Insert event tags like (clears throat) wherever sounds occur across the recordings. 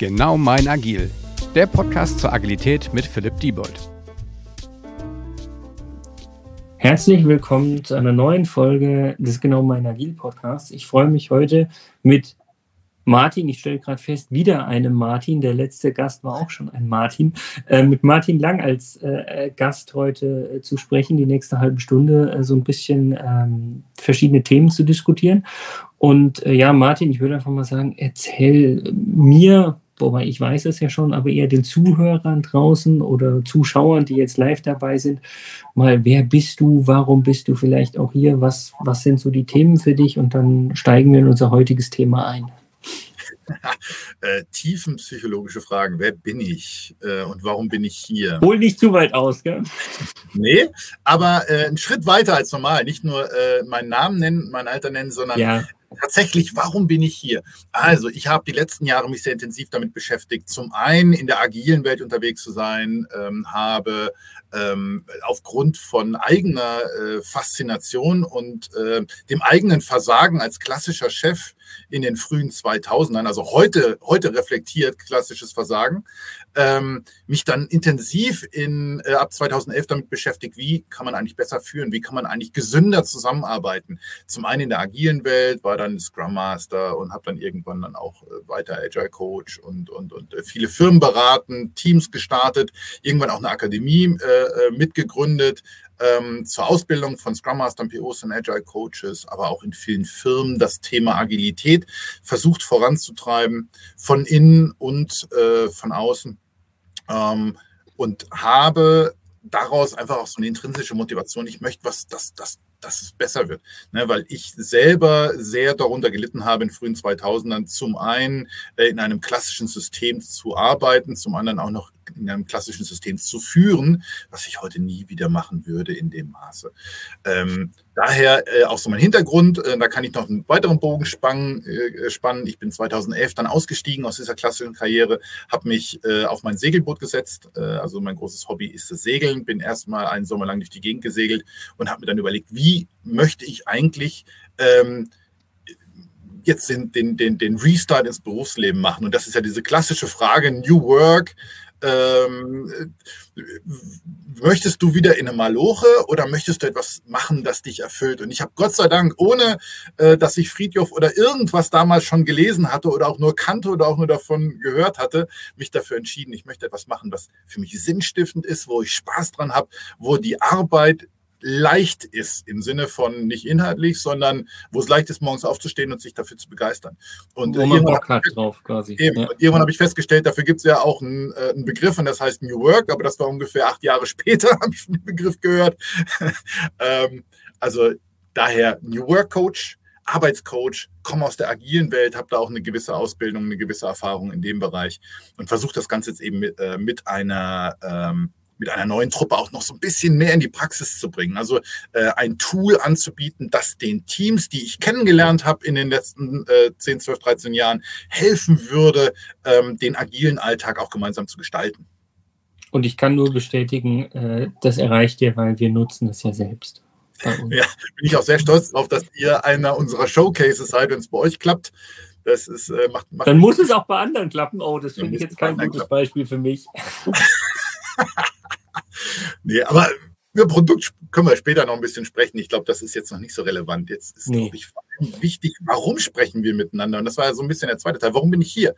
Genau mein Agil, der Podcast zur Agilität mit Philipp Diebold. Herzlich willkommen zu einer neuen Folge des Genau mein Agil Podcasts. Ich freue mich heute mit Martin, ich stelle gerade fest, wieder einen Martin. Der letzte Gast war auch schon ein Martin. Äh, mit Martin Lang als äh, Gast heute äh, zu sprechen, die nächste halbe Stunde äh, so ein bisschen ähm, verschiedene Themen zu diskutieren. Und äh, ja, Martin, ich würde einfach mal sagen, erzähl mir wobei ich weiß es ja schon, aber eher den Zuhörern draußen oder Zuschauern, die jetzt live dabei sind, mal, wer bist du, warum bist du vielleicht auch hier, was, was sind so die Themen für dich und dann steigen wir in unser heutiges Thema ein. (laughs) äh, tiefenpsychologische Fragen. Wer bin ich äh, und warum bin ich hier? Hol nicht zu weit aus, gell? (laughs) Nee, aber äh, einen Schritt weiter als normal. Nicht nur äh, meinen Namen nennen, mein Alter nennen, sondern ja tatsächlich, warum bin ich hier? Also, ich habe die letzten Jahre mich sehr intensiv damit beschäftigt, zum einen in der agilen Welt unterwegs zu sein, ähm, habe ähm, aufgrund von eigener äh, Faszination und äh, dem eigenen Versagen als klassischer Chef in den frühen 2000ern, also heute, heute reflektiert klassisches Versagen, ähm, mich dann intensiv in, äh, ab 2011 damit beschäftigt, wie kann man eigentlich besser führen, wie kann man eigentlich gesünder zusammenarbeiten. Zum einen in der agilen Welt, war dann Scrum Master und habe dann irgendwann dann auch äh, weiter Agile Coach und, und, und äh, viele Firmen beraten, Teams gestartet, irgendwann auch eine Akademie äh, äh mitgegründet, ähm, zur Ausbildung von Scrum Mastern, POs und Agile Coaches, aber auch in vielen Firmen das Thema Agilität versucht voranzutreiben, von innen und äh, von außen. Ähm, und habe daraus einfach auch so eine intrinsische Motivation. Ich möchte was, das, das dass es besser wird. Ne, weil ich selber sehr darunter gelitten habe in frühen 2000ern, zum einen äh, in einem klassischen System zu arbeiten, zum anderen auch noch in einem klassischen System zu führen, was ich heute nie wieder machen würde in dem Maße. Ähm, daher äh, auch so mein Hintergrund, äh, da kann ich noch einen weiteren Bogen spannen. Äh, spannen. Ich bin 2011 dann ausgestiegen aus dieser klassischen Karriere, habe mich äh, auf mein Segelboot gesetzt. Äh, also mein großes Hobby ist das Segeln, bin erstmal einen Sommer lang durch die Gegend gesegelt und habe mir dann überlegt, wie möchte ich eigentlich ähm, jetzt den, den, den Restart ins Berufsleben machen? Und das ist ja diese klassische Frage, New Work. Ähm, möchtest du wieder in eine Maloche oder möchtest du etwas machen, das dich erfüllt? Und ich habe Gott sei Dank, ohne äh, dass ich Friedhof oder irgendwas damals schon gelesen hatte oder auch nur kannte oder auch nur davon gehört hatte, mich dafür entschieden, ich möchte etwas machen, was für mich sinnstiftend ist, wo ich Spaß dran habe, wo die Arbeit leicht ist, im Sinne von nicht inhaltlich, sondern wo es leicht ist, morgens aufzustehen und sich dafür zu begeistern. Und wo man Bock hat drauf quasi. Eben, ja. Irgendwann habe ich festgestellt, dafür gibt es ja auch einen, äh, einen, Begriff und das heißt New Work, aber das war ungefähr acht Jahre (laughs) später, habe ich den Begriff gehört. (laughs) ähm, also daher New Work Coach, Arbeitscoach, komme aus der agilen Welt, habe da auch eine gewisse Ausbildung, eine gewisse Erfahrung in dem Bereich und versuche das Ganze jetzt eben mit, äh, mit einer ähm, mit einer neuen Truppe auch noch so ein bisschen mehr in die Praxis zu bringen. Also äh, ein Tool anzubieten, das den Teams, die ich kennengelernt habe in den letzten äh, 10, 12, 13 Jahren, helfen würde, ähm, den agilen Alltag auch gemeinsam zu gestalten. Und ich kann nur bestätigen, äh, das erreicht ihr, weil wir nutzen es ja selbst. Ja, bin ich auch sehr stolz darauf, dass ihr einer unserer Showcases seid, wenn es bei euch klappt. Das ist, äh, macht, macht Dann muss es auch bei anderen klappen. Oh, das finde ich jetzt kein gutes klappen. Beispiel für mich. (laughs) (laughs) nee, aber über Produkt können wir später noch ein bisschen sprechen. Ich glaube, das ist jetzt noch nicht so relevant. Jetzt ist, nee. glaube ich, wichtig, warum sprechen wir miteinander? Und das war ja so ein bisschen der zweite Teil. Warum bin ich hier?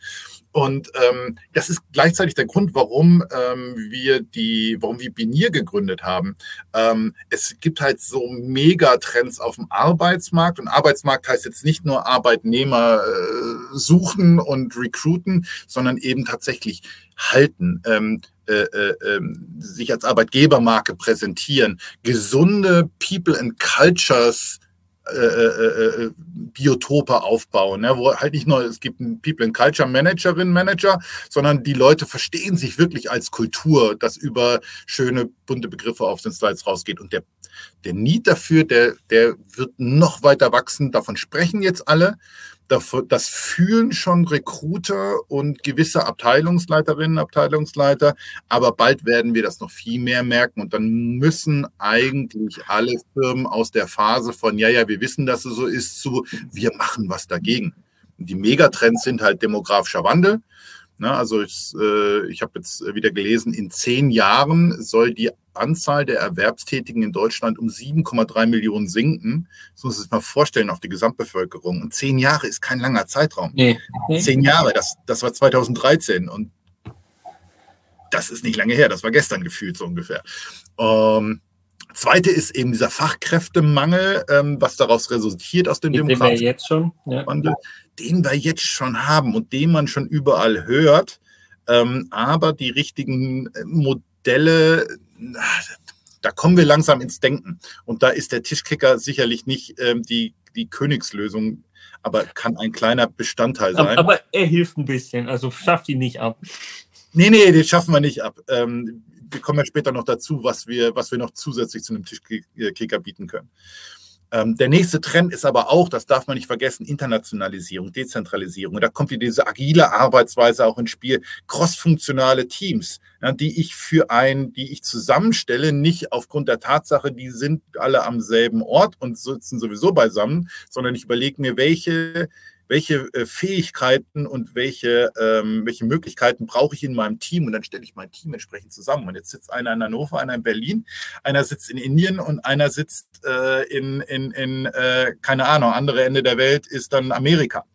Und ähm, das ist gleichzeitig der Grund, warum ähm, wir die, warum wir Binier gegründet haben. Ähm, es gibt halt so Megatrends auf dem Arbeitsmarkt und Arbeitsmarkt heißt jetzt nicht nur Arbeitnehmer äh, suchen und recruiten, sondern eben tatsächlich halten. Ähm, äh, äh, ähm, sich als Arbeitgebermarke präsentieren, gesunde People and Cultures äh, äh, äh, Biotope aufbauen, ne? wo halt nicht nur, es gibt einen People and Culture Managerin, Manager, sondern die Leute verstehen sich wirklich als Kultur, das über schöne, bunte Begriffe auf den Slides rausgeht. Und der, der Need dafür, der, der wird noch weiter wachsen. Davon sprechen jetzt alle das fühlen schon Recruiter und gewisse Abteilungsleiterinnen, Abteilungsleiter, aber bald werden wir das noch viel mehr merken und dann müssen eigentlich alle Firmen aus der Phase von, ja, ja, wir wissen, dass es so ist, zu, wir machen was dagegen. Die Megatrends sind halt demografischer Wandel, also ich, äh, ich habe jetzt wieder gelesen, in zehn Jahren soll die Anzahl der Erwerbstätigen in Deutschland um 7,3 Millionen sinken. Das muss man sich mal vorstellen auf die Gesamtbevölkerung. Und zehn Jahre ist kein langer Zeitraum. Nee. Zehn Jahre, das, das war 2013 und das ist nicht lange her, das war gestern gefühlt so ungefähr. Ähm, Zweite ist eben dieser Fachkräftemangel, ähm, was daraus resultiert aus dem Demokratischen den wir jetzt schon, ja. den wir jetzt schon haben und den man schon überall hört. Ähm, aber die richtigen äh, Modelle, da kommen wir langsam ins Denken. Und da ist der Tischkicker sicherlich nicht ähm, die, die Königslösung, aber kann ein kleiner Bestandteil sein. Aber, aber er hilft ein bisschen, also schafft ihn nicht ab. Nee, nee, den schaffen wir nicht ab. Ähm, wir kommen ja später noch dazu, was wir, was wir noch zusätzlich zu einem Tischkicker bieten können. Ähm, der nächste Trend ist aber auch, das darf man nicht vergessen, Internationalisierung, Dezentralisierung. Und da kommt wieder diese agile Arbeitsweise auch ins Spiel, crossfunktionale Teams, die ich für ein, die ich zusammenstelle, nicht aufgrund der Tatsache, die sind alle am selben Ort und sitzen sowieso beisammen, sondern ich überlege mir, welche welche äh, Fähigkeiten und welche, ähm, welche Möglichkeiten brauche ich in meinem Team und dann stelle ich mein Team entsprechend zusammen. Und jetzt sitzt einer in Hannover, einer in Berlin, einer sitzt in Indien und einer sitzt äh, in, in, in äh, keine Ahnung, andere Ende der Welt ist dann Amerika.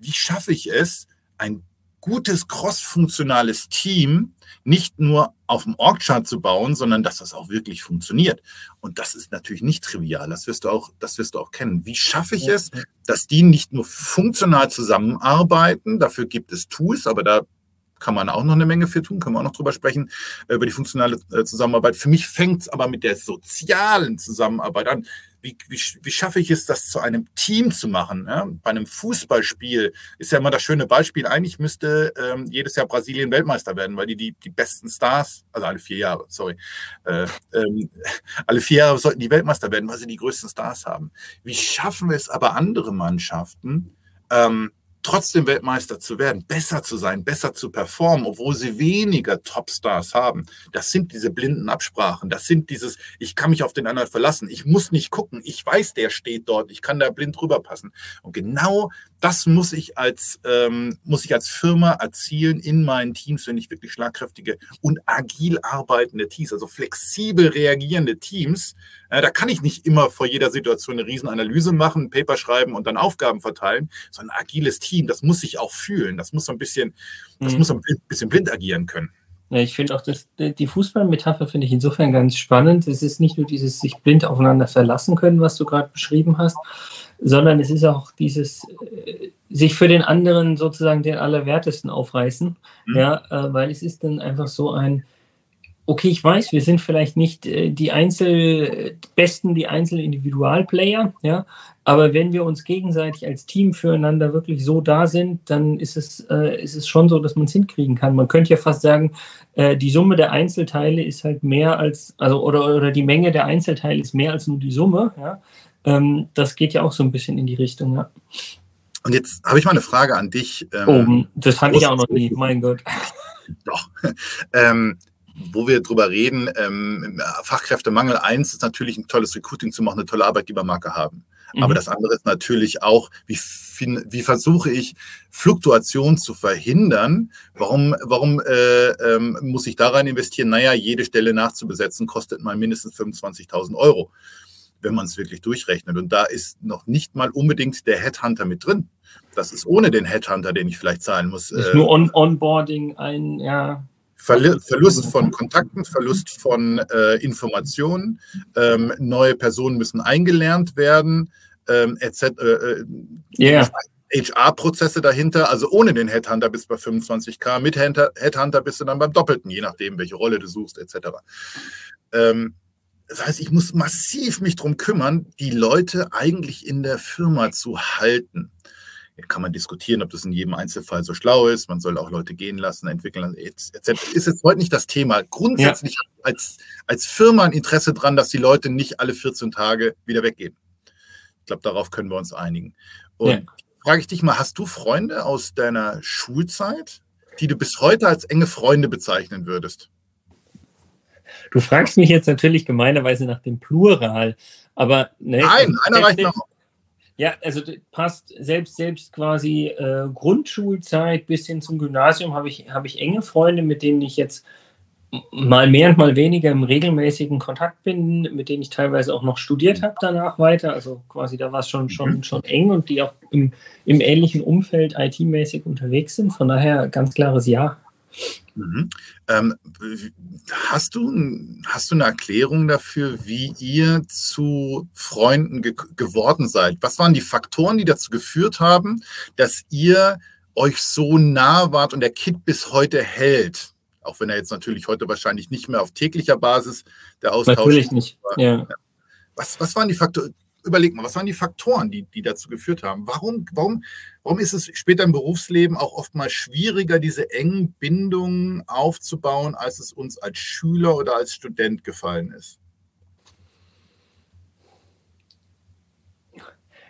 Wie schaffe ich es, ein gutes crossfunktionales Team nicht nur auf dem Org-Chart zu bauen, sondern dass das auch wirklich funktioniert. Und das ist natürlich nicht trivial. Das wirst du auch, das wirst du auch kennen. Wie schaffe ich es, dass die nicht nur funktional zusammenarbeiten? Dafür gibt es Tools, aber da kann man auch noch eine Menge für tun, können wir auch noch drüber sprechen, äh, über die funktionale äh, Zusammenarbeit. Für mich fängt es aber mit der sozialen Zusammenarbeit an wie, wie, wie schaffe ich es, das zu einem Team zu machen? Ja? Bei einem Fußballspiel ist ja immer das schöne Beispiel, eigentlich müsste ähm, jedes Jahr Brasilien Weltmeister werden, weil die die, die besten Stars, also alle vier Jahre, sorry, äh, ähm, alle vier Jahre sollten die Weltmeister werden, weil sie die größten Stars haben. Wie schaffen wir es aber andere Mannschaften, ähm, trotzdem Weltmeister zu werden, besser zu sein, besser zu performen, obwohl sie weniger Topstars haben. Das sind diese blinden Absprachen. Das sind dieses, ich kann mich auf den anderen verlassen. Ich muss nicht gucken. Ich weiß, der steht dort. Ich kann da blind drüber passen. Und genau das muss ich als, ähm, muss ich als Firma erzielen in meinen Teams, wenn ich wirklich schlagkräftige und agil arbeitende Teams, also flexibel reagierende Teams. Äh, da kann ich nicht immer vor jeder Situation eine Riesenanalyse machen, ein Paper schreiben und dann Aufgaben verteilen, sondern ein agiles Team, das muss ich auch fühlen. Das muss so ein bisschen, das mhm. muss so ein bisschen blind agieren können. Ja, ich finde auch, dass die Fußballmetapher finde ich insofern ganz spannend. Es ist nicht nur dieses sich blind aufeinander verlassen können, was du gerade beschrieben hast, sondern es ist auch dieses äh, sich für den anderen sozusagen den Allerwertesten aufreißen, mhm. ja, äh, weil es ist dann einfach so ein, okay, ich weiß, wir sind vielleicht nicht äh, die Einzelbesten, die Einzelindividualplayer, ja, aber wenn wir uns gegenseitig als Team füreinander wirklich so da sind, dann ist es, äh, ist es schon so, dass man es hinkriegen kann. Man könnte ja fast sagen, die Summe der Einzelteile ist halt mehr als, also oder, oder die Menge der Einzelteile ist mehr als nur die Summe, ja. Ähm, das geht ja auch so ein bisschen in die Richtung, ja. Und jetzt habe ich mal eine Frage an dich. Ähm, oh, das hatte ich auch noch nie, mein Gott. (laughs) Doch. Ähm, wo wir drüber reden, ähm, Fachkräftemangel eins ist natürlich ein tolles Recruiting zu machen, eine tolle Arbeitgebermarke haben. Mhm. Aber das andere ist natürlich auch, wie, wie versuche ich Fluktuation zu verhindern? Warum, warum äh, ähm, muss ich da rein investieren? Naja, jede Stelle nachzubesetzen kostet mal mindestens 25.000 Euro wenn man es wirklich durchrechnet. Und da ist noch nicht mal unbedingt der Headhunter mit drin. Das ist ohne den Headhunter, den ich vielleicht zahlen muss. Das ist nur On Onboarding, ein, ja. Verlust von Kontakten, Verlust von äh, Informationen, ähm, neue Personen müssen eingelernt werden, ähm, etc. Äh, yeah. Äh, HR-Prozesse dahinter, also ohne den Headhunter bist du bei 25k, mit Headhunter bist du dann beim Doppelten, je nachdem, welche Rolle du suchst, etc. Ähm, das heißt, ich muss massiv mich darum kümmern, die Leute eigentlich in der Firma zu halten. Jetzt kann man diskutieren, ob das in jedem Einzelfall so schlau ist. Man soll auch Leute gehen lassen, entwickeln, etc. Ist jetzt heute nicht das Thema. Grundsätzlich ja. als, als Firma ein Interesse daran, dass die Leute nicht alle 14 Tage wieder weggehen. Ich glaube, darauf können wir uns einigen. Und ja. frage ich dich mal, hast du Freunde aus deiner Schulzeit, die du bis heute als enge Freunde bezeichnen würdest? Du fragst mich jetzt natürlich gemeinerweise nach dem Plural, aber ne, Nein, einer reicht noch. Ja, also passt selbst, selbst quasi äh, Grundschulzeit bis hin zum Gymnasium habe ich, hab ich enge Freunde, mit denen ich jetzt mal mehr und mal weniger im regelmäßigen Kontakt bin, mit denen ich teilweise auch noch studiert habe danach weiter. Also quasi da war es schon, schon, mhm. schon eng und die auch im, im ähnlichen Umfeld IT-mäßig unterwegs sind. Von daher ganz klares Ja. Mhm. Ähm, hast, du, hast du eine Erklärung dafür, wie ihr zu Freunden ge geworden seid? Was waren die Faktoren, die dazu geführt haben, dass ihr euch so nah wart und der Kit bis heute hält? Auch wenn er jetzt natürlich heute wahrscheinlich nicht mehr auf täglicher Basis der Austausch Natürlich nicht. Ja. Was, was waren die Faktoren? Überleg mal, was waren die Faktoren, die, die dazu geführt haben? Warum, warum, warum ist es später im Berufsleben auch oftmals schwieriger, diese engen Bindungen aufzubauen, als es uns als Schüler oder als Student gefallen ist?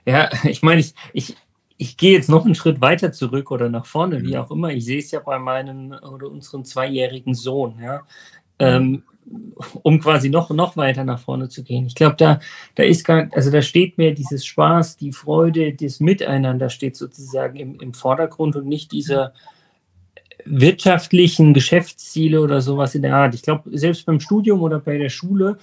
Ja, ich meine, ich, ich, ich gehe jetzt noch einen Schritt weiter zurück oder nach vorne, wie mhm. auch immer. Ich sehe es ja bei meinem oder unserem zweijährigen Sohn, ja. Ähm, um quasi noch, noch weiter nach vorne zu gehen. Ich glaube, da, da ist gar, also da steht mehr dieses Spaß, die Freude, das Miteinander steht sozusagen im, im Vordergrund und nicht diese wirtschaftlichen Geschäftsziele oder sowas in der Art. Ich glaube, selbst beim Studium oder bei der Schule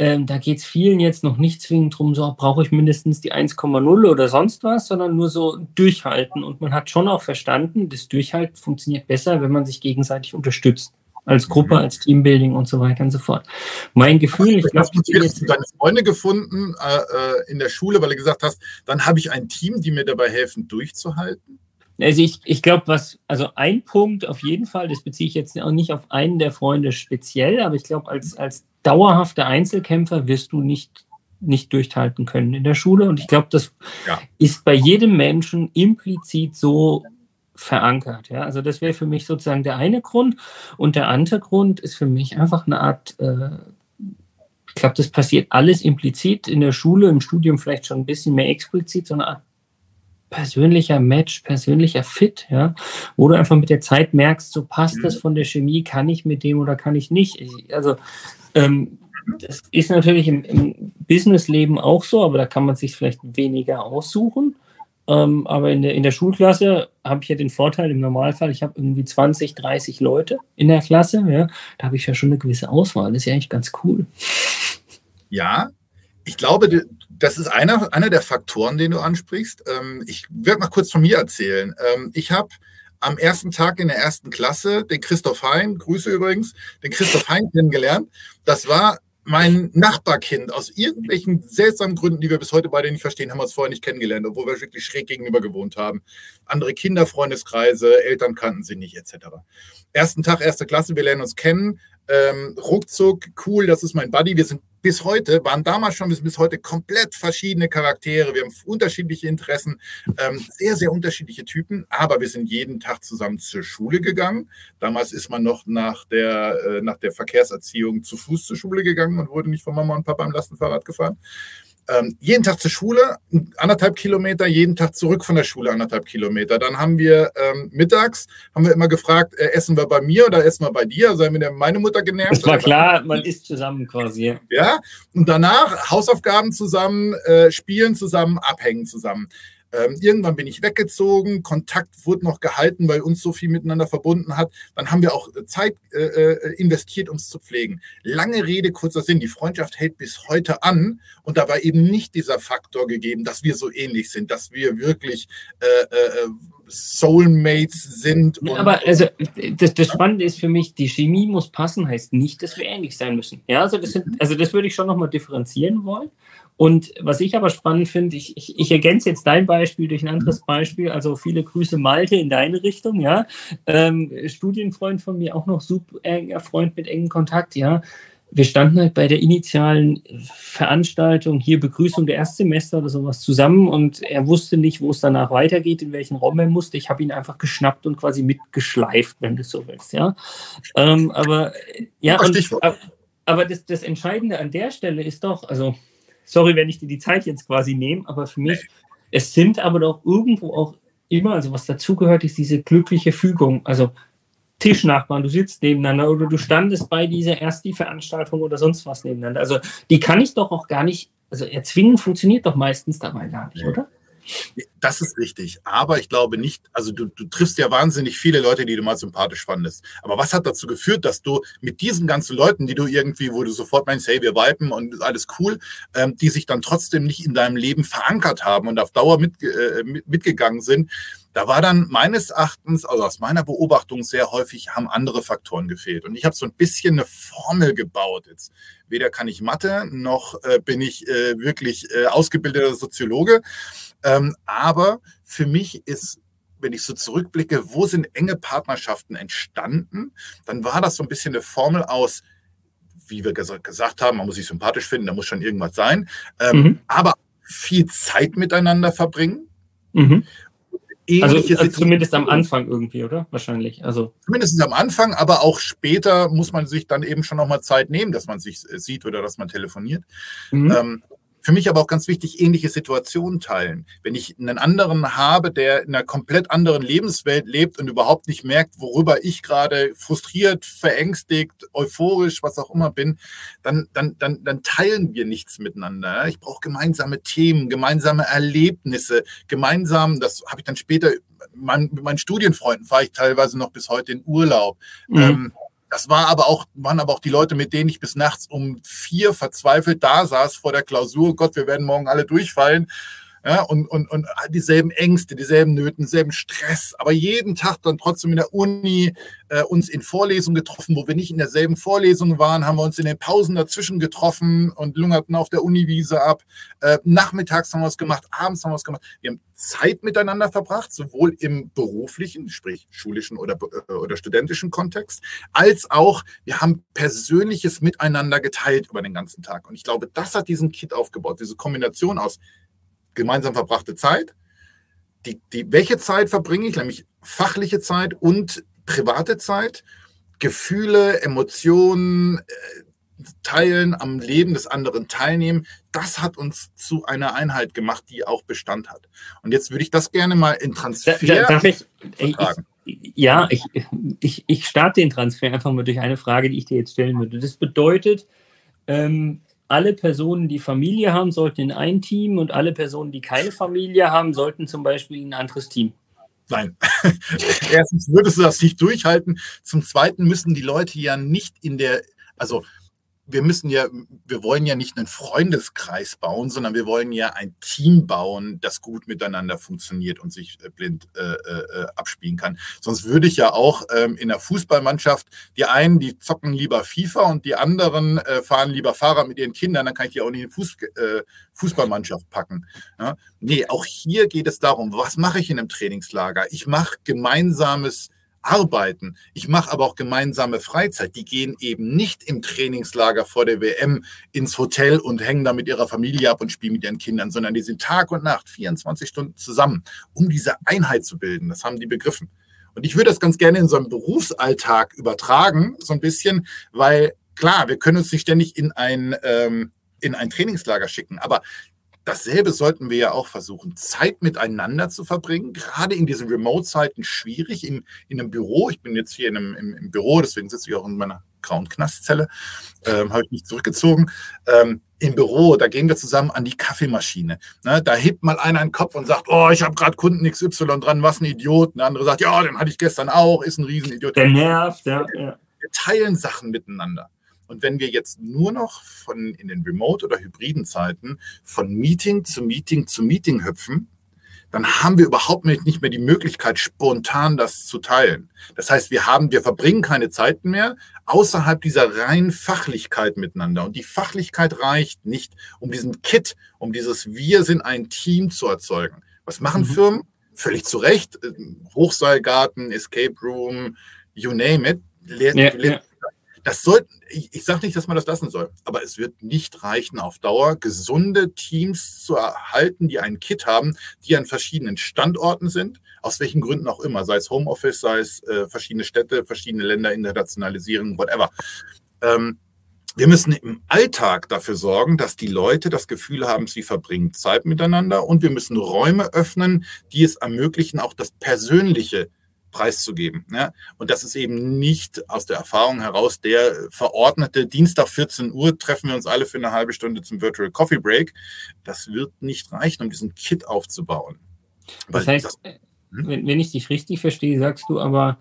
ähm, da geht es vielen jetzt noch nicht zwingend darum, so brauche ich mindestens die 1,0 oder sonst was, sondern nur so durchhalten. Und man hat schon auch verstanden, das Durchhalten funktioniert besser, wenn man sich gegenseitig unterstützt. Als Gruppe, mhm. als Teambuilding und so weiter und so fort. Mein Gefühl, ich glaube, du jetzt deine Freunde gefunden äh, äh, in der Schule, weil du gesagt hast, dann habe ich ein Team, die mir dabei helfen, durchzuhalten. Also ich, ich glaube, was, also ein Punkt auf jeden Fall, das beziehe ich jetzt auch nicht auf einen der Freunde speziell, aber ich glaube, als, als dauerhafter Einzelkämpfer wirst du nicht, nicht durchhalten können in der Schule. Und ich glaube, das ja. ist bei jedem Menschen implizit so verankert. Ja? Also das wäre für mich sozusagen der eine Grund. Und der andere Grund ist für mich einfach eine Art, äh, ich glaube, das passiert alles implizit in der Schule, im Studium vielleicht schon ein bisschen mehr explizit, so eine Art persönlicher Match, persönlicher Fit, ja, wo du einfach mit der Zeit merkst, so passt das mhm. von der Chemie, kann ich mit dem oder kann ich nicht. Also ähm, das ist natürlich im, im Businessleben auch so, aber da kann man sich vielleicht weniger aussuchen. Ähm, aber in der, in der Schulklasse habe ich ja den Vorteil im Normalfall, ich habe irgendwie 20, 30 Leute in der Klasse. Ja, da habe ich ja schon eine gewisse Auswahl. Das ist ja eigentlich ganz cool. Ja, ich glaube, das ist einer, einer der Faktoren, den du ansprichst. Ähm, ich werde mal kurz von mir erzählen. Ähm, ich habe am ersten Tag in der ersten Klasse den Christoph Hein, Grüße übrigens, den Christoph Hein kennengelernt. Das war mein Nachbarkind aus irgendwelchen seltsamen Gründen, die wir bis heute beide nicht verstehen, haben wir uns vorher nicht kennengelernt, obwohl wir wirklich schräg gegenüber gewohnt haben. Andere Kinderfreundeskreise, Eltern kannten sie nicht, etc. Ersten Tag, erste Klasse, wir lernen uns kennen. Ähm, ruckzuck, cool, das ist mein Buddy. Wir sind bis heute, waren damals schon bis, bis heute komplett verschiedene Charaktere. Wir haben unterschiedliche Interessen, ähm, sehr, sehr unterschiedliche Typen, aber wir sind jeden Tag zusammen zur Schule gegangen. Damals ist man noch nach der, äh, nach der Verkehrserziehung zu Fuß zur Schule gegangen und wurde nicht von Mama und Papa im Lastenfahrrad gefahren ähm, jeden Tag zur Schule, anderthalb Kilometer, jeden Tag zurück von der Schule, anderthalb Kilometer. Dann haben wir ähm, mittags, haben wir immer gefragt, äh, essen wir bei mir oder essen wir bei dir? Also haben wir meine Mutter genervt. Es war klar, man isst zusammen quasi. Ja, und danach Hausaufgaben zusammen, äh, spielen zusammen, abhängen zusammen. Ähm, irgendwann bin ich weggezogen, Kontakt wurde noch gehalten, weil uns so viel miteinander verbunden hat. Dann haben wir auch äh, Zeit äh, äh, investiert, uns zu pflegen. Lange Rede, kurzer Sinn, die Freundschaft hält bis heute an und da war eben nicht dieser Faktor gegeben, dass wir so ähnlich sind, dass wir wirklich äh, äh Soulmates sind. Aber also das, das, Spannende ist für mich, die Chemie muss passen, heißt nicht, dass wir ähnlich sein müssen. Ja, also das, sind, also das würde ich schon nochmal differenzieren wollen. Und was ich aber spannend finde, ich, ich, ich, ergänze jetzt dein Beispiel durch ein anderes Beispiel, also viele Grüße Malte in deine Richtung, ja. Ähm, Studienfreund von mir, auch noch super enger Freund mit engem Kontakt, ja. Wir standen halt bei der initialen Veranstaltung, hier Begrüßung der Erstsemester oder sowas zusammen und er wusste nicht, wo es danach weitergeht, in welchen Raum er musste. Ich habe ihn einfach geschnappt und quasi mitgeschleift, wenn du so willst, ja. Ähm, aber ja, und, aber das, das Entscheidende an der Stelle ist doch, also sorry, wenn ich dir die Zeit jetzt quasi nehme, aber für mich, es sind aber doch irgendwo auch immer, also was dazugehört, ist diese glückliche Fügung. Also Tischnachbarn, du sitzt nebeneinander oder du standest bei dieser Ersti-Veranstaltung oder sonst was nebeneinander. Also die kann ich doch auch gar nicht, also erzwingen funktioniert doch meistens dabei gar nicht, oder? Das ist richtig. Aber ich glaube nicht, also du, du triffst ja wahnsinnig viele Leute, die du mal sympathisch fandest. Aber was hat dazu geführt, dass du mit diesen ganzen Leuten, die du irgendwie, wo du sofort meinst, hey, wir viben und alles cool, ähm, die sich dann trotzdem nicht in deinem Leben verankert haben und auf Dauer äh, mit, mitgegangen sind, da war dann meines Erachtens, also aus meiner Beobachtung sehr häufig, haben andere Faktoren gefehlt. Und ich habe so ein bisschen eine Formel gebaut. Jetzt weder kann ich Mathe, noch äh, bin ich äh, wirklich äh, ausgebildeter Soziologe. Ähm, aber für mich ist wenn ich so zurückblicke, wo sind enge Partnerschaften entstanden, dann war das so ein bisschen eine Formel aus, wie wir gesagt haben, man muss sich sympathisch finden, da muss schon irgendwas sein, ähm, mhm. aber viel Zeit miteinander verbringen. Mhm ähnliche also, also zumindest am Anfang irgendwie, oder? Wahrscheinlich. Also. Zumindest am Anfang, aber auch später muss man sich dann eben schon nochmal Zeit nehmen, dass man sich äh, sieht oder dass man telefoniert. Mhm. Ähm, für mich aber auch ganz wichtig, ähnliche Situationen teilen. Wenn ich einen anderen habe, der in einer komplett anderen Lebenswelt lebt und überhaupt nicht merkt, worüber ich gerade frustriert, verängstigt, euphorisch, was auch immer bin, dann, dann, dann, dann teilen wir nichts miteinander. Ich brauche gemeinsame Themen, gemeinsame Erlebnisse, gemeinsam, das habe ich dann später, mein, mit meinen Studienfreunden fahre ich teilweise noch bis heute in Urlaub. Mhm. Ähm, das war aber auch, waren aber auch die Leute, mit denen ich bis nachts um vier verzweifelt da saß vor der Klausur. Gott, wir werden morgen alle durchfallen ja, und, und, und dieselben Ängste, dieselben Nöten, dieselben Stress, aber jeden Tag dann trotzdem in der Uni äh, uns in Vorlesungen getroffen, wo wir nicht in derselben Vorlesung waren, haben wir uns in den Pausen dazwischen getroffen und lungerten auf der Uniwiese ab. Äh, nachmittags haben wir es gemacht, abends haben wir es gemacht. Wir haben Zeit miteinander verbracht, sowohl im beruflichen, sprich schulischen oder, äh, oder studentischen Kontext, als auch wir haben persönliches Miteinander geteilt über den ganzen Tag. Und ich glaube, das hat diesen Kit aufgebaut, diese Kombination aus gemeinsam verbrachte Zeit. Die, die, welche Zeit verbringe ich, nämlich fachliche Zeit und private Zeit, Gefühle, Emotionen, äh, teilen, am Leben des anderen teilnehmen, das hat uns zu einer Einheit gemacht, die auch Bestand hat. Und jetzt würde ich das gerne mal in Transfer. Darf ich, ich, ja, ich, ich, ich starte den Transfer einfach mal durch eine Frage, die ich dir jetzt stellen würde. Das bedeutet, ähm, alle Personen, die Familie haben, sollten in ein Team und alle Personen, die keine Familie haben, sollten zum Beispiel in ein anderes Team. Nein. (laughs) Erstens würdest du das nicht durchhalten. Zum Zweiten müssen die Leute ja nicht in der, also wir müssen ja, wir wollen ja nicht einen Freundeskreis bauen, sondern wir wollen ja ein Team bauen, das gut miteinander funktioniert und sich äh, blind äh, äh, abspielen kann. Sonst würde ich ja auch ähm, in der Fußballmannschaft, die einen, die zocken lieber FIFA und die anderen äh, fahren lieber Fahrrad mit ihren Kindern, dann kann ich die auch nicht in die Fuß, äh, Fußballmannschaft packen. Ja? Nee, auch hier geht es darum, was mache ich in einem Trainingslager? Ich mache gemeinsames arbeiten. Ich mache aber auch gemeinsame Freizeit. Die gehen eben nicht im Trainingslager vor der WM ins Hotel und hängen da mit ihrer Familie ab und spielen mit ihren Kindern, sondern die sind Tag und Nacht 24 Stunden zusammen, um diese Einheit zu bilden. Das haben die begriffen. Und ich würde das ganz gerne in so einem Berufsalltag übertragen, so ein bisschen, weil klar, wir können uns nicht ständig in ein, ähm, in ein Trainingslager schicken, aber Dasselbe sollten wir ja auch versuchen, Zeit miteinander zu verbringen, gerade in diesen Remote-Zeiten schwierig, in, in einem Büro. Ich bin jetzt hier in einem, im, im Büro, deswegen sitze ich auch in meiner grauen Knastzelle, ähm, habe ich mich zurückgezogen. Ähm, Im Büro, da gehen wir zusammen an die Kaffeemaschine. Ne, da hebt mal einer einen Kopf und sagt, oh, ich habe gerade Kunden XY dran, was ein Idiot. Und der andere sagt, ja, den hatte ich gestern auch, ist ein Riesenidiot. Der nervt, ja. ja. Wir teilen Sachen miteinander. Und wenn wir jetzt nur noch von in den Remote- oder hybriden Zeiten von Meeting zu Meeting zu Meeting hüpfen, dann haben wir überhaupt nicht mehr die Möglichkeit, spontan das zu teilen. Das heißt, wir haben, wir verbringen keine Zeit mehr außerhalb dieser reinen Fachlichkeit miteinander. Und die Fachlichkeit reicht nicht, um diesen Kit, um dieses Wir sind ein Team zu erzeugen. Was machen mhm. Firmen? Völlig zu Recht. Hochseilgarten, Escape Room, you name it. Le ja, ja. Das soll, ich, ich sage nicht, dass man das lassen soll, aber es wird nicht reichen, auf Dauer gesunde Teams zu erhalten, die einen Kit haben, die an verschiedenen Standorten sind, aus welchen Gründen auch immer, sei es Homeoffice, sei es äh, verschiedene Städte, verschiedene Länder, Internationalisierung, whatever. Ähm, wir müssen im Alltag dafür sorgen, dass die Leute das Gefühl haben, sie verbringen Zeit miteinander und wir müssen Räume öffnen, die es ermöglichen, auch das Persönliche preiszugeben. Ja? Und das ist eben nicht aus der Erfahrung heraus der verordnete Dienstag 14 Uhr treffen wir uns alle für eine halbe Stunde zum Virtual Coffee Break. Das wird nicht reichen, um diesen Kit aufzubauen. Das heißt, das, hm? wenn, wenn ich dich richtig verstehe, sagst du aber,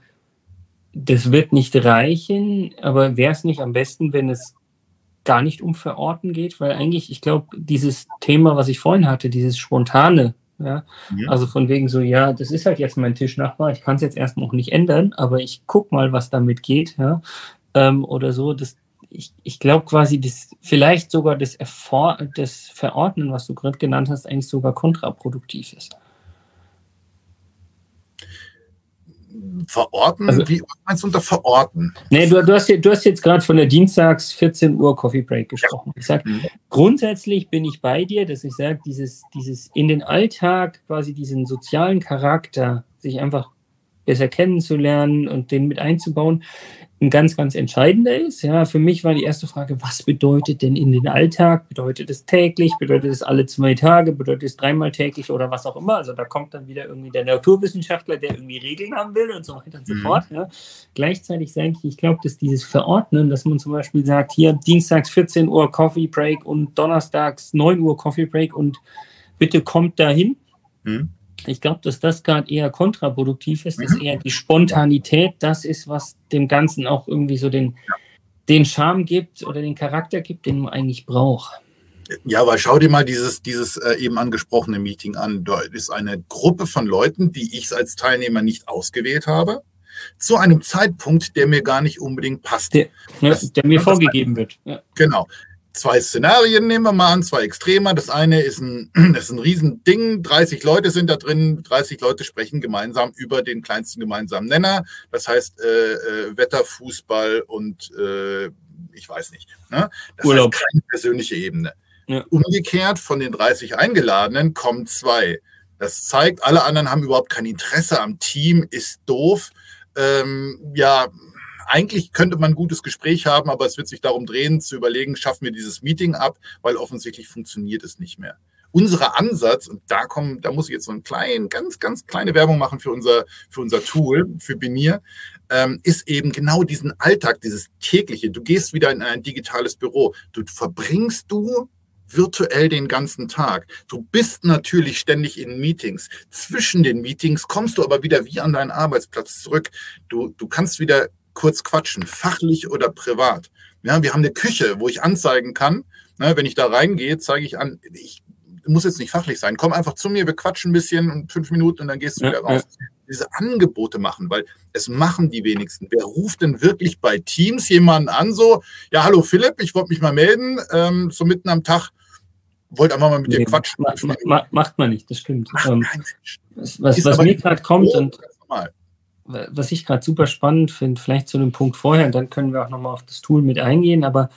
das wird nicht reichen, aber wäre es nicht am besten, wenn es gar nicht um Verorten geht? Weil eigentlich, ich glaube, dieses Thema, was ich vorhin hatte, dieses spontane, ja, mhm. also von wegen so, ja, das ist halt jetzt mein Tischnachbar, ich kann es jetzt erstmal auch nicht ändern, aber ich guck mal, was damit geht, ja, ähm, oder so, das, ich, ich glaube quasi, das, vielleicht sogar das, Erfor das Verordnen, was du gerade genannt hast, eigentlich sogar kontraproduktiv ist. Verorten? Also, Wie meinst du unter verorten? Nee, du, du, hast, du hast jetzt gerade von der Dienstags 14 Uhr Coffee Break gesprochen. Ja. Ich sag, mhm. grundsätzlich bin ich bei dir, dass ich sage, dieses, dieses in den Alltag quasi diesen sozialen Charakter, sich einfach besser kennenzulernen und den mit einzubauen, ein ganz, ganz entscheidender ist. Ja, für mich war die erste Frage, was bedeutet denn in den Alltag? Bedeutet es täglich? Bedeutet es alle zwei Tage? Bedeutet es dreimal täglich oder was auch immer? Also da kommt dann wieder irgendwie der Naturwissenschaftler, der irgendwie Regeln haben will und so weiter und so mhm. fort. Ja. Gleichzeitig sage ich, ich glaube, dass dieses Verordnen, dass man zum Beispiel sagt, hier dienstags 14 Uhr Coffee Break und donnerstags 9 Uhr Coffee Break und bitte kommt dahin. Mhm ich glaube, dass das gerade eher kontraproduktiv ist, dass mhm. eher die Spontanität das ist, was dem Ganzen auch irgendwie so den, den Charme gibt oder den Charakter gibt, den man eigentlich braucht. Ja, aber schau dir mal dieses, dieses äh, eben angesprochene Meeting an. Da ist eine Gruppe von Leuten, die ich als Teilnehmer nicht ausgewählt habe, zu einem Zeitpunkt, der mir gar nicht unbedingt passt. Der, ja, der mir vorgegeben wird. Ja. Genau zwei Szenarien nehmen wir mal an, zwei Extremer. Das eine ist ein, (clears throat) ist ein Riesending, 30 Leute sind da drin, 30 Leute sprechen gemeinsam über den kleinsten gemeinsamen Nenner. Das heißt äh, äh, Wetter, Fußball und äh, ich weiß nicht. Ne? Das Urlaub. heißt keine persönliche Ebene. Ja. Umgekehrt von den 30 Eingeladenen kommen zwei. Das zeigt, alle anderen haben überhaupt kein Interesse am Team, ist doof. Ähm, ja, eigentlich könnte man ein gutes Gespräch haben, aber es wird sich darum drehen, zu überlegen, schaffen wir dieses Meeting ab, weil offensichtlich funktioniert es nicht mehr. Unser Ansatz, und da kommen, da muss ich jetzt so ein klein, ganz, ganz kleine Werbung machen für unser, für unser Tool, für Benier, ähm, ist eben genau diesen Alltag, dieses tägliche. Du gehst wieder in ein digitales Büro. Du verbringst du virtuell den ganzen Tag. Du bist natürlich ständig in Meetings. Zwischen den Meetings kommst du aber wieder wie an deinen Arbeitsplatz zurück. Du, du kannst wieder kurz quatschen, fachlich oder privat. Ja, wir haben eine Küche, wo ich anzeigen kann. Ne, wenn ich da reingehe, zeige ich an, ich muss jetzt nicht fachlich sein. Komm einfach zu mir, wir quatschen ein bisschen und fünf Minuten und dann gehst du ja, wieder raus. Ja. Diese Angebote machen, weil es machen die wenigsten. Wer ruft denn wirklich bei Teams jemanden an, so, ja, hallo Philipp, ich wollte mich mal melden, ähm, so mitten am Tag, wollte einfach mal mit nee, dir quatschen. Ma ma macht man nicht, das stimmt. Ähm, was, was, mir gerade kommt und was ich gerade super spannend finde, vielleicht zu dem Punkt vorher, und dann können wir auch nochmal auf das Tool mit eingehen, aber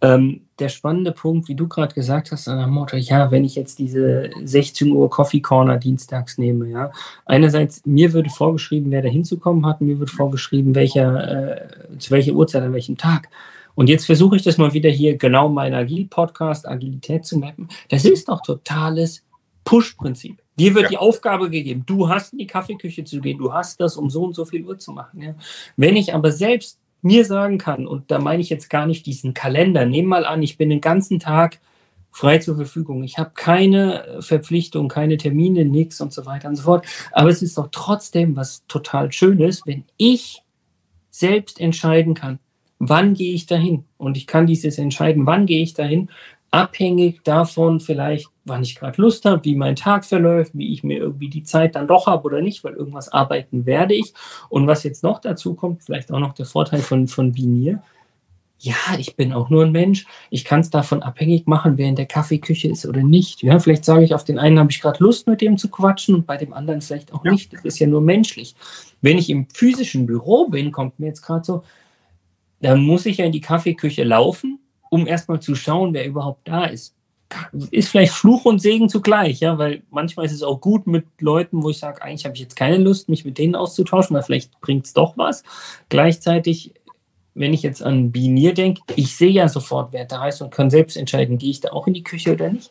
ähm, der spannende Punkt, wie du gerade gesagt hast, an der Motto, ja, wenn ich jetzt diese 16 Uhr Coffee Corner dienstags nehme, ja, einerseits, mir würde vorgeschrieben, wer da hinzukommen hat, mir wird vorgeschrieben, welcher, äh, zu welcher Uhrzeit, an welchem Tag. Und jetzt versuche ich das mal wieder hier genau mein Agil-Podcast, Agilität zu mappen. Das ist doch totales Push-Prinzip. Dir wird ja. die Aufgabe gegeben, du hast in die Kaffeeküche zu gehen, du hast das, um so und so viel Uhr zu machen. Ja? Wenn ich aber selbst mir sagen kann, und da meine ich jetzt gar nicht diesen Kalender, nehm mal an, ich bin den ganzen Tag frei zur Verfügung. Ich habe keine Verpflichtung, keine Termine, nichts und so weiter und so fort. Aber es ist doch trotzdem was total Schönes, wenn ich selbst entscheiden kann, wann gehe ich dahin. Und ich kann dieses entscheiden, wann gehe ich dahin, abhängig davon vielleicht, wann ich gerade Lust habe, wie mein Tag verläuft, wie ich mir irgendwie die Zeit dann doch habe oder nicht, weil irgendwas arbeiten werde ich. Und was jetzt noch dazu kommt, vielleicht auch noch der Vorteil von, von Binier, ja, ich bin auch nur ein Mensch. Ich kann es davon abhängig machen, wer in der Kaffeeküche ist oder nicht. Ja, vielleicht sage ich, auf den einen habe ich gerade Lust, mit dem zu quatschen und bei dem anderen vielleicht auch ja. nicht. Das ist ja nur menschlich. Wenn ich im physischen Büro bin, kommt mir jetzt gerade so, dann muss ich ja in die Kaffeeküche laufen um erstmal zu schauen, wer überhaupt da ist. Ist vielleicht Fluch und Segen zugleich, ja, weil manchmal ist es auch gut mit Leuten, wo ich sage, eigentlich habe ich jetzt keine Lust, mich mit denen auszutauschen, weil vielleicht bringt es doch was. Gleichzeitig, wenn ich jetzt an Binier denke, ich sehe ja sofort, wer da ist und kann selbst entscheiden, gehe ich da auch in die Küche oder nicht.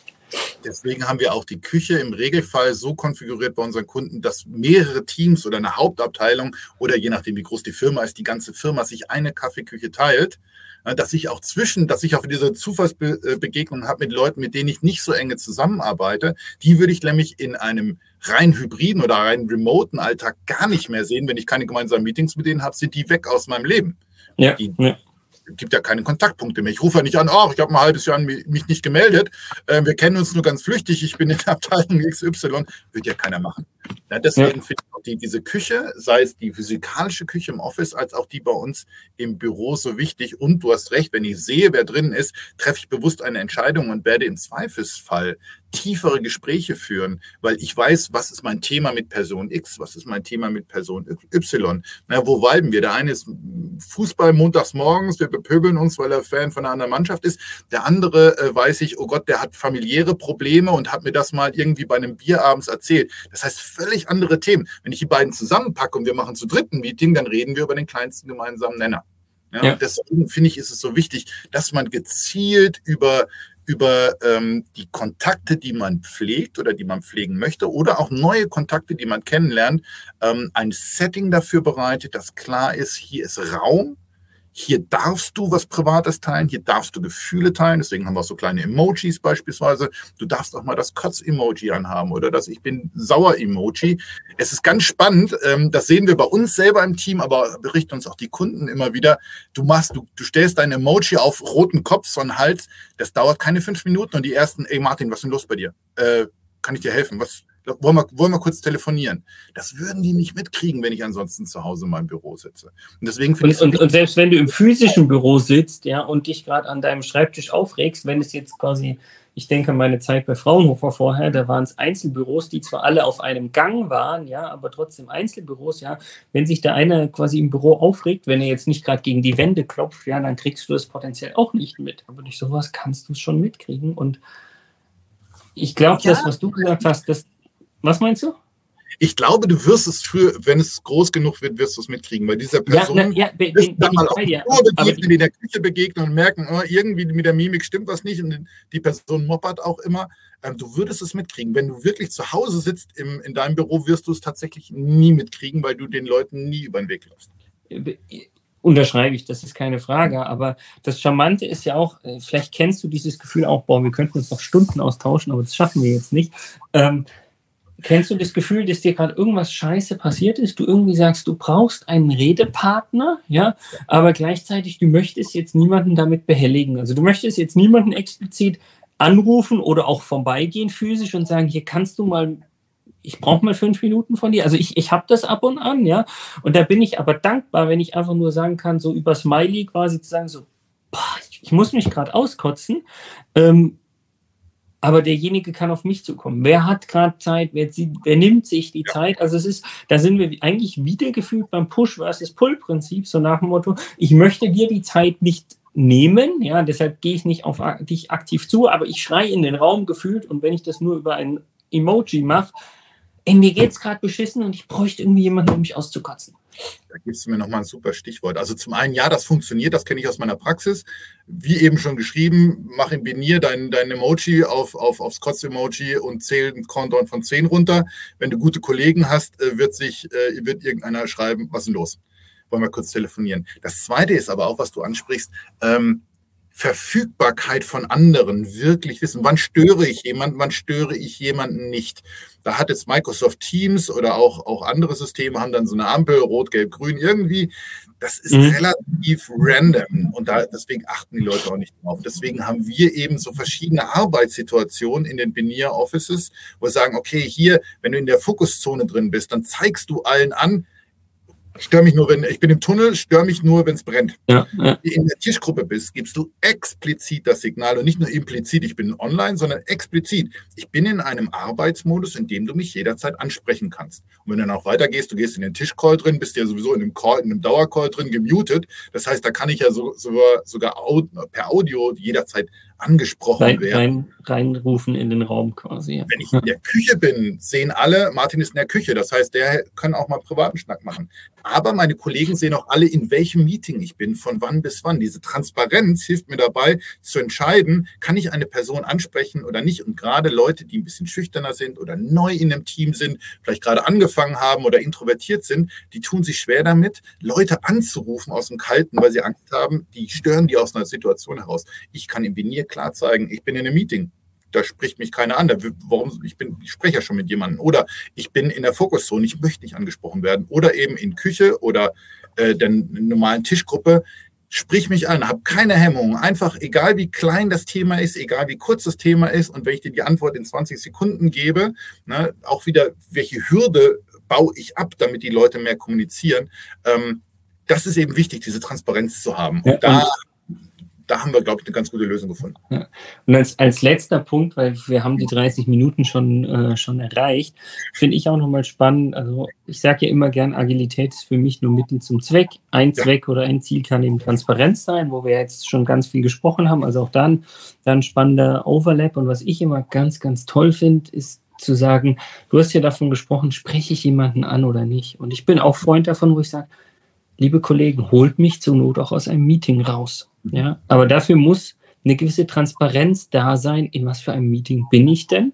Deswegen haben wir auch die Küche im Regelfall so konfiguriert bei unseren Kunden, dass mehrere Teams oder eine Hauptabteilung oder je nachdem, wie groß die Firma ist, die ganze Firma sich eine Kaffeeküche teilt dass ich auch zwischen, dass ich auch diese Zufallsbegegnungen habe mit Leuten, mit denen ich nicht so enge zusammenarbeite, die würde ich nämlich in einem rein hybriden oder rein remoten Alltag gar nicht mehr sehen. Wenn ich keine gemeinsamen Meetings mit denen habe, sind die weg aus meinem Leben. Ja, die, ja gibt ja keine Kontaktpunkte mehr. Ich rufe ja nicht an, oh, ich habe ein halbes Jahr mich nicht gemeldet. Äh, wir kennen uns nur ganz flüchtig, ich bin in der Abteilung (laughs) XY. Wird ja keiner machen. Ja, deswegen ja. finde ich auch die, diese Küche, sei es die physikalische Küche im Office, als auch die bei uns im Büro so wichtig. Und du hast recht, wenn ich sehe, wer drin ist, treffe ich bewusst eine Entscheidung und werde im Zweifelsfall tiefere Gespräche führen, weil ich weiß, was ist mein Thema mit Person X, was ist mein Thema mit Person Y. Na, wo weiben wir? Der eine ist Fußball montags morgens, wir bepöbeln uns, weil er Fan von einer anderen Mannschaft ist. Der andere äh, weiß ich, oh Gott, der hat familiäre Probleme und hat mir das mal irgendwie bei einem Bier abends erzählt. Das heißt, völlig andere Themen. Wenn ich die beiden zusammenpacke und wir machen zu dritten Meeting, dann reden wir über den kleinsten gemeinsamen Nenner. Ja, ja. Deswegen finde ich, ist es so wichtig, dass man gezielt über über ähm, die Kontakte, die man pflegt oder die man pflegen möchte oder auch neue Kontakte, die man kennenlernt, ähm, ein Setting dafür bereitet, dass klar ist, hier ist Raum hier darfst du was Privates teilen, hier darfst du Gefühle teilen. Deswegen haben wir auch so kleine Emojis beispielsweise. Du darfst auch mal das Kotz-Emoji anhaben oder das Ich bin sauer-Emoji. Es ist ganz spannend. Ähm, das sehen wir bei uns selber im Team, aber berichten uns auch die Kunden immer wieder. Du machst, du, du stellst dein Emoji auf roten Kopf, so einen Hals. Das dauert keine fünf Minuten und die ersten, ey Martin, was ist denn los bei dir? Äh, kann ich dir helfen? Was, wollen wir, wollen wir kurz telefonieren. Das würden die nicht mitkriegen, wenn ich ansonsten zu Hause in meinem Büro sitze. Und deswegen finde ich. Und, und, selbst wenn du im physischen Büro sitzt, ja, und dich gerade an deinem Schreibtisch aufregst, wenn es jetzt quasi, ich denke, meine Zeit bei Fraunhofer vorher, da waren es Einzelbüros, die zwar alle auf einem Gang waren, ja, aber trotzdem Einzelbüros, ja. Wenn sich der eine quasi im Büro aufregt, wenn er jetzt nicht gerade gegen die Wände klopft, ja, dann kriegst du das potenziell auch nicht mit. Aber durch sowas kannst du es schon mitkriegen und ich glaube, ja. das, was du gesagt hast, das, was meinst du? Ich glaube, du wirst es für, wenn es groß genug wird, wirst du es mitkriegen, weil dieser Person ja, na, ja, bin, bin dann mal auf die begegnen, die in der Küche begegnen und merken, oh, irgendwie mit der Mimik stimmt was nicht und die Person moppert auch immer. Ähm, du würdest es mitkriegen. Wenn du wirklich zu Hause sitzt im, in deinem Büro, wirst du es tatsächlich nie mitkriegen, weil du den Leuten nie über den Weg läufst. Unterschreibe ich, das ist keine Frage. Aber das Charmante ist ja auch, äh, vielleicht kennst du dieses Gefühl auch, boah, wir könnten uns noch Stunden austauschen, aber das schaffen wir jetzt nicht. Ähm, Kennst du das Gefühl, dass dir gerade irgendwas Scheiße passiert ist? Du irgendwie sagst, du brauchst einen Redepartner, ja, aber gleichzeitig du möchtest jetzt niemanden damit behelligen. Also du möchtest jetzt niemanden explizit anrufen oder auch vorbeigehen physisch und sagen, hier kannst du mal, ich brauche mal fünf Minuten von dir. Also ich, ich habe das ab und an, ja. Und da bin ich aber dankbar, wenn ich einfach nur sagen kann, so über Smiley quasi zu sagen, so, boah, ich muss mich gerade auskotzen. Ähm, aber derjenige kann auf mich zukommen. Wer hat gerade Zeit? Wer, wer, nimmt sich die ja. Zeit? Also es ist, da sind wir eigentlich wieder gefühlt beim Push versus Pull-Prinzip, so nach dem Motto, ich möchte dir die Zeit nicht nehmen, ja, deshalb gehe ich nicht auf dich aktiv zu, aber ich schreie in den Raum gefühlt und wenn ich das nur über ein Emoji mache, ey, mir geht's gerade beschissen und ich bräuchte irgendwie jemanden, um mich auszukotzen. Da gibst du mir nochmal ein super Stichwort. Also zum einen, ja, das funktioniert, das kenne ich aus meiner Praxis. Wie eben schon geschrieben, mach in Benier dein, dein Emoji auf, auf, aufs Kotz-Emoji und zähl einen Countdown von 10 runter. Wenn du gute Kollegen hast, äh, wird sich, äh, wird irgendeiner schreiben, was ist denn los? Wollen wir kurz telefonieren. Das zweite ist aber auch, was du ansprichst, ähm, Verfügbarkeit von anderen wirklich wissen, wann störe ich jemanden, wann störe ich jemanden nicht. Da hat jetzt Microsoft Teams oder auch, auch andere Systeme haben dann so eine Ampel, rot, gelb, grün, irgendwie. Das ist mhm. relativ random und da, deswegen achten die Leute auch nicht drauf. Deswegen haben wir eben so verschiedene Arbeitssituationen in den Benier Offices, wo wir sagen, okay, hier, wenn du in der Fokuszone drin bist, dann zeigst du allen an, Stör mich nur, wenn ich bin im Tunnel, stör mich nur, wenn es brennt. Ja, ja. Wenn du in der Tischgruppe bist, gibst du explizit das Signal und nicht nur implizit, ich bin online, sondern explizit. Ich bin in einem Arbeitsmodus, in dem du mich jederzeit ansprechen kannst. Und wenn du dann auch weitergehst, du gehst in den Tischcall drin, bist ja sowieso in einem Call, in einem Dauercall drin, gemutet. Das heißt, da kann ich ja so, sogar, sogar per Audio jederzeit angesprochen rein, werden. Rein, reinrufen in den Raum quasi. Ja. Wenn ich in der Küche bin, sehen alle, Martin ist in der Küche. Das heißt, der kann auch mal privaten Schnack machen. Aber meine Kollegen sehen auch alle, in welchem Meeting ich bin, von wann bis wann. Diese Transparenz hilft mir dabei zu entscheiden, kann ich eine Person ansprechen oder nicht. Und gerade Leute, die ein bisschen schüchterner sind oder neu in einem Team sind, vielleicht gerade angefangen haben oder introvertiert sind, die tun sich schwer damit, Leute anzurufen aus dem Kalten, weil sie Angst haben, die stören die aus einer Situation heraus. Ich kann im Venier klar zeigen, ich bin in einem Meeting da spricht mich keiner an. Da, warum, ich, bin, ich spreche ja schon mit jemandem. Oder ich bin in der Fokuszone, ich möchte nicht angesprochen werden. Oder eben in Küche oder äh, der normalen Tischgruppe. Sprich mich an, habe keine Hemmung. Einfach, egal wie klein das Thema ist, egal wie kurz das Thema ist und wenn ich dir die Antwort in 20 Sekunden gebe, ne, auch wieder, welche Hürde baue ich ab, damit die Leute mehr kommunizieren. Ähm, das ist eben wichtig, diese Transparenz zu haben. Und ja, da da haben wir, glaube ich, eine ganz gute Lösung gefunden. Ja. Und als, als letzter Punkt, weil wir haben die 30 Minuten schon, äh, schon erreicht, finde ich auch nochmal spannend. Also ich sage ja immer gern, Agilität ist für mich nur Mittel zum Zweck. Ein ja. Zweck oder ein Ziel kann eben Transparenz sein, wo wir jetzt schon ganz viel gesprochen haben. Also auch dann, dann spannender Overlap. Und was ich immer ganz, ganz toll finde, ist zu sagen, du hast ja davon gesprochen, spreche ich jemanden an oder nicht. Und ich bin auch Freund davon, wo ich sage, liebe Kollegen, holt mich zur Not auch aus einem Meeting raus. Ja, aber dafür muss eine gewisse Transparenz da sein, in was für einem Meeting bin ich denn?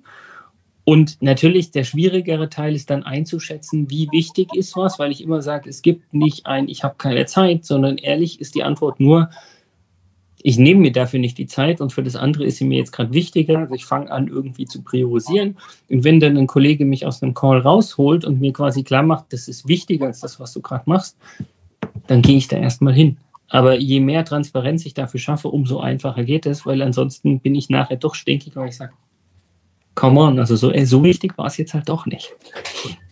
Und natürlich der schwierigere Teil ist dann einzuschätzen, wie wichtig ist was, weil ich immer sage, es gibt nicht ein, ich habe keine Zeit, sondern ehrlich ist die Antwort nur, ich nehme mir dafür nicht die Zeit und für das andere ist sie mir jetzt gerade wichtiger. Also ich fange an, irgendwie zu priorisieren. Und wenn dann ein Kollege mich aus einem Call rausholt und mir quasi klar macht, das ist wichtiger als das, was du gerade machst, dann gehe ich da erstmal hin. Aber je mehr Transparenz ich dafür schaffe, umso einfacher geht es, weil ansonsten bin ich nachher doch stinkig, weil ich sage, come on, also so, so wichtig war es jetzt halt doch nicht.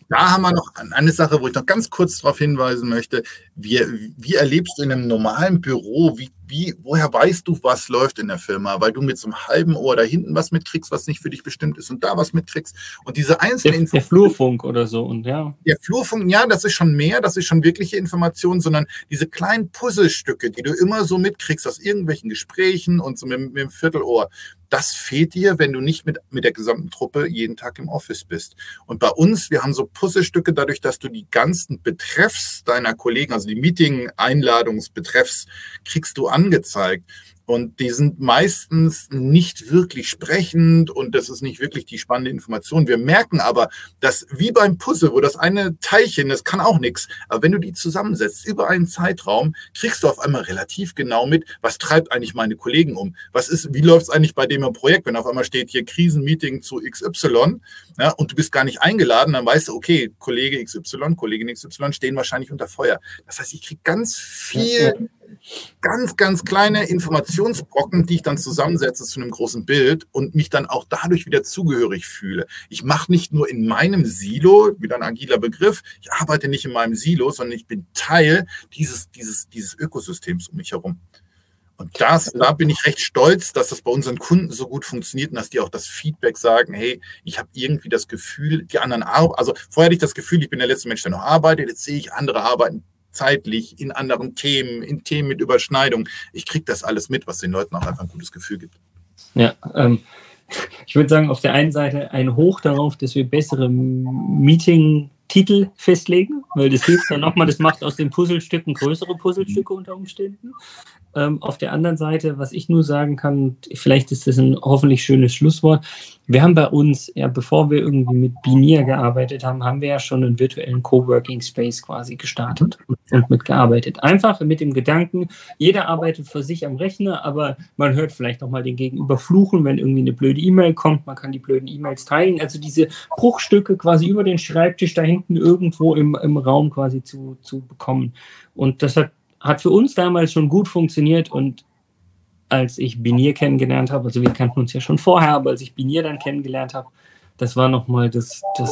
Da haben wir noch eine Sache, wo ich noch ganz kurz darauf hinweisen möchte. Wie, wie erlebst du in einem normalen Büro, wie wie, woher weißt du, was läuft in der Firma? Weil du mit so einem halben Ohr da hinten was mitkriegst, was nicht für dich bestimmt ist und da was mitkriegst. Und diese einzelnen der, der Flurfunk oder so und ja. Der Flurfunk, ja, das ist schon mehr, das ist schon wirkliche Information, sondern diese kleinen Puzzlestücke, die du immer so mitkriegst aus irgendwelchen Gesprächen und so mit, mit dem Viertelohr, das fehlt dir, wenn du nicht mit, mit der gesamten Truppe jeden Tag im Office bist. Und bei uns, wir haben so Puzzlestücke dadurch, dass du die ganzen Betreffs deiner Kollegen, also die Meeting-Einladungsbetreffs, kriegst du angezeigt. Und die sind meistens nicht wirklich sprechend und das ist nicht wirklich die spannende Information. Wir merken aber, dass wie beim Puzzle, wo das eine Teilchen, das kann auch nichts, aber wenn du die zusammensetzt über einen Zeitraum, kriegst du auf einmal relativ genau mit, was treibt eigentlich meine Kollegen um? Was ist, wie läuft es eigentlich bei dem im Projekt, wenn auf einmal steht hier Krisenmeeting zu XY ja, und du bist gar nicht eingeladen, dann weißt du, okay, Kollege XY, Kollegin XY stehen wahrscheinlich unter Feuer. Das heißt, ich kriege ganz viel ganz, ganz kleine Informationsbrocken, die ich dann zusammensetze zu einem großen Bild und mich dann auch dadurch wieder zugehörig fühle. Ich mache nicht nur in meinem Silo, wieder ein agiler Begriff, ich arbeite nicht in meinem Silo, sondern ich bin Teil dieses, dieses, dieses Ökosystems um mich herum. Und das, da bin ich recht stolz, dass das bei unseren Kunden so gut funktioniert und dass die auch das Feedback sagen, hey, ich habe irgendwie das Gefühl, die anderen arbeiten, also vorher hatte ich das Gefühl, ich bin der letzte Mensch, der noch arbeitet, jetzt sehe ich, andere arbeiten zeitlich, in anderen Themen, in Themen mit Überschneidung. Ich kriege das alles mit, was den Leuten auch einfach ein gutes Gefühl gibt. Ja, ähm, (laughs) ich würde sagen, auf der einen Seite ein Hoch darauf, dass wir bessere Meeting-Titel festlegen, weil das hilft dann nochmal, das macht aus den Puzzlestücken größere Puzzlestücke unter Umständen. Ähm, auf der anderen Seite, was ich nur sagen kann, vielleicht ist das ein hoffentlich schönes Schlusswort. Wir haben bei uns, ja, bevor wir irgendwie mit Binier gearbeitet haben, haben wir ja schon einen virtuellen Coworking Space quasi gestartet und, und mitgearbeitet. Einfach mit dem Gedanken, jeder arbeitet für sich am Rechner, aber man hört vielleicht auch mal den Gegenüber fluchen, wenn irgendwie eine blöde E-Mail kommt. Man kann die blöden E-Mails teilen. Also diese Bruchstücke quasi über den Schreibtisch da hinten irgendwo im, im Raum quasi zu, zu bekommen. Und das hat hat für uns damals schon gut funktioniert und als ich Binier kennengelernt habe, also wir kannten uns ja schon vorher, aber als ich Binier dann kennengelernt habe, das war nochmal das, das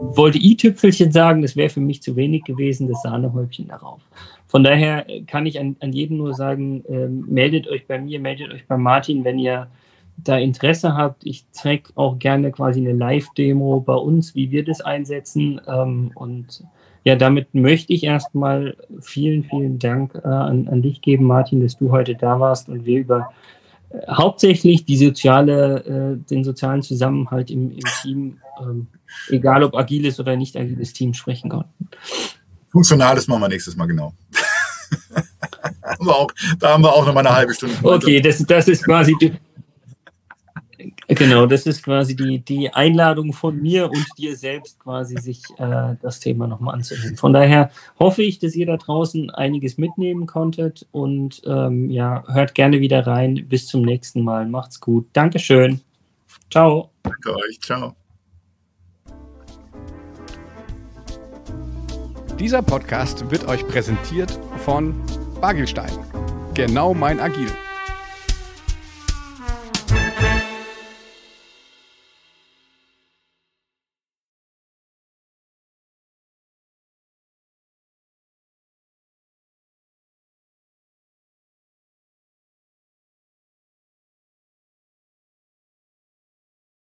wollte i-Tüpfelchen sagen, das wäre für mich zu wenig gewesen, das Sahnehäubchen darauf. Von daher kann ich an, an jeden nur sagen, äh, meldet euch bei mir, meldet euch bei Martin, wenn ihr da Interesse habt. Ich zeige auch gerne quasi eine Live-Demo bei uns, wie wir das einsetzen ähm, und ja, damit möchte ich erstmal vielen, vielen Dank äh, an, an, dich geben, Martin, dass du heute da warst und wir über hauptsächlich die soziale, äh, den sozialen Zusammenhalt im, im Team, ähm, egal ob agiles oder nicht agiles Team, sprechen konnten. Funktionales machen wir nächstes Mal genau. (laughs) haben auch, da haben wir auch noch mal eine halbe Stunde. Okay, das, das ist quasi Genau, das ist quasi die, die Einladung von mir und dir selbst quasi, sich äh, das Thema nochmal anzunehmen. Von daher hoffe ich, dass ihr da draußen einiges mitnehmen konntet und ähm, ja, hört gerne wieder rein. Bis zum nächsten Mal. Macht's gut. Dankeschön. Ciao. Danke euch. Ciao. Dieser Podcast wird euch präsentiert von Bagelstein. Genau mein Agil.